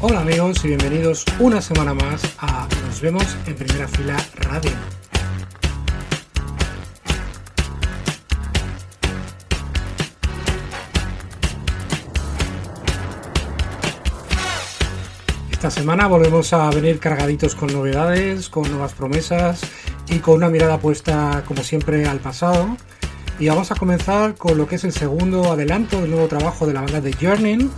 Hola amigos y bienvenidos una semana más a Nos vemos en primera fila radio. Esta semana volvemos a venir cargaditos con novedades, con nuevas promesas y con una mirada puesta como siempre al pasado. Y vamos a comenzar con lo que es el segundo adelanto del nuevo trabajo de la banda de Journey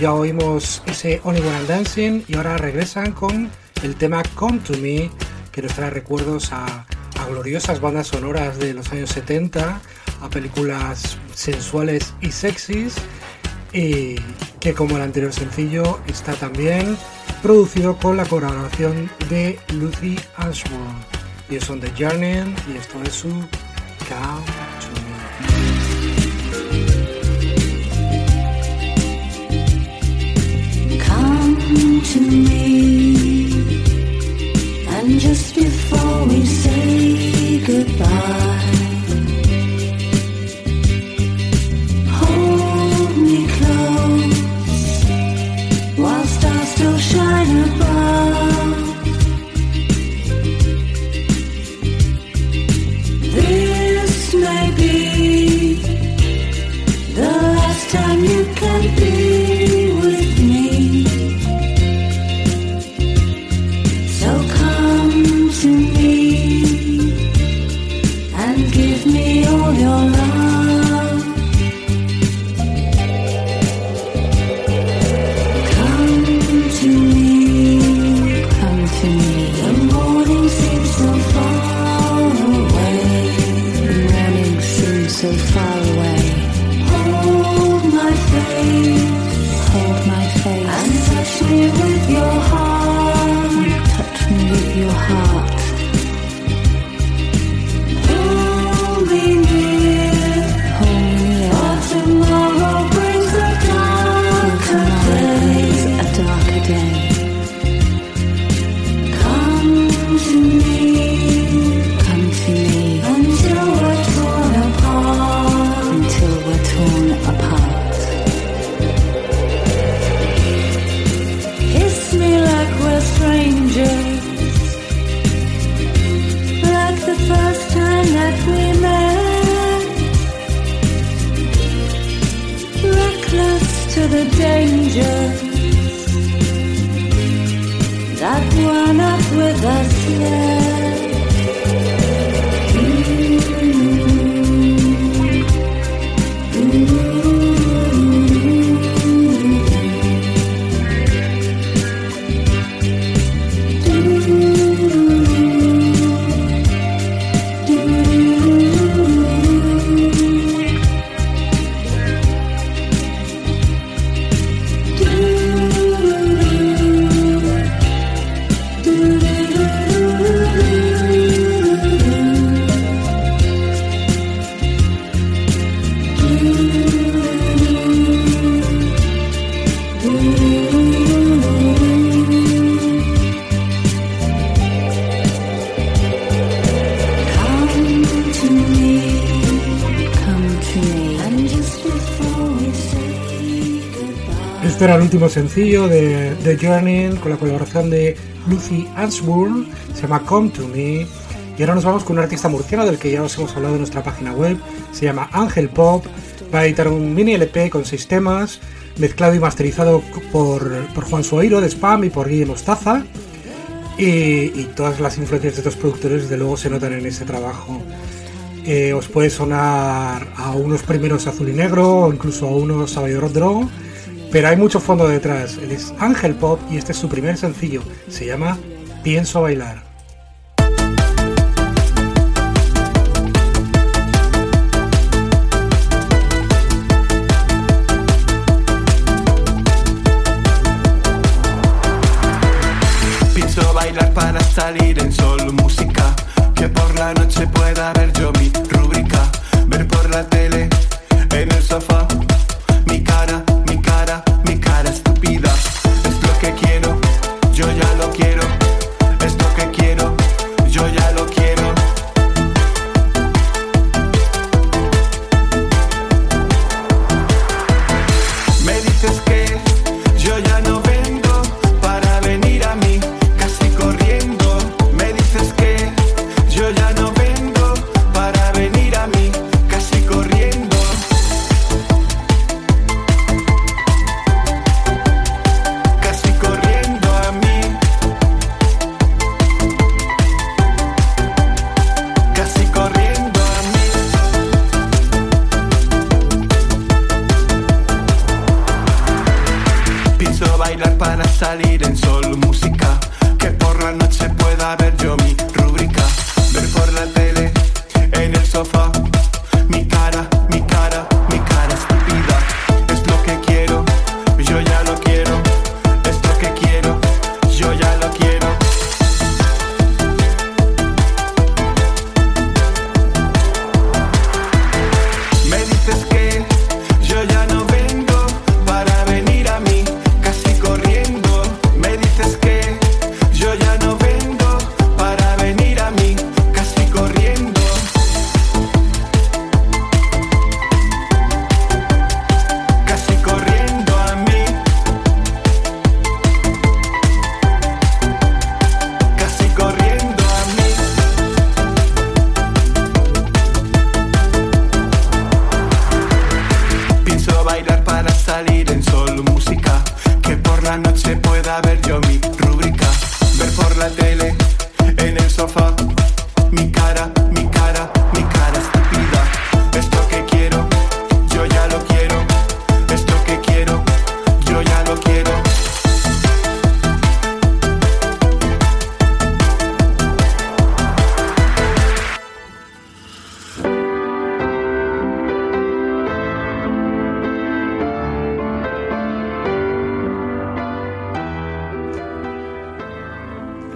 ya oímos ese Only When I'm Dancing y ahora regresan con el tema Come to Me, que nos trae recuerdos a, gloriosas bandas sonoras de los años 70, a películas sensuales y sexys, y que como el anterior sencillo está también producido con la colaboración de Lucy Ashworth. Y son The Journey y esto es su Come to me. And just before we say give me all your love. So far away. danger that one up with us. Left. Este era el último sencillo de The Journey con la colaboración de Lucy Ashburn, se llama Come to Me. Y ahora nos vamos con un artista murciano del que ya os hemos hablado en nuestra página web, se llama Ángel Pop. Va a editar un mini LP con seis temas, mezclado y masterizado por, por Juan Suairo de Spam y por Guille Mostaza. Y, todas las influencias de estos productores, desde luego, se notan en ese trabajo. Eh, os puede sonar a unos primeros azul y negro o incluso a unos Drogo, pero hay mucho fondo detrás. Él es Ángel Pop y este es su primer sencillo. Se llama Pienso bailar. Salir en sol música. Que por la noche pueda ver en sol música. Que por la noche pueda ver yo mi rúbrica. Ver por la tele,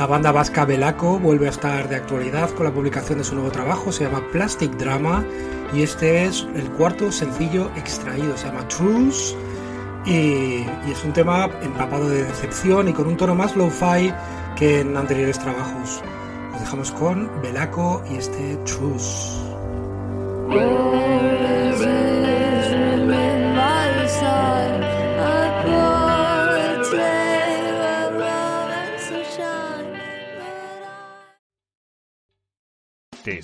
La banda vasca Belaco vuelve a estar de actualidad con la publicación de su nuevo trabajo, se llama Plastic Drama y este es el cuarto sencillo extraído, se llama Truce y, y es un tema empapado de decepción y con un tono más lo-fi que en anteriores trabajos. Nos dejamos con Belaco y este Truce.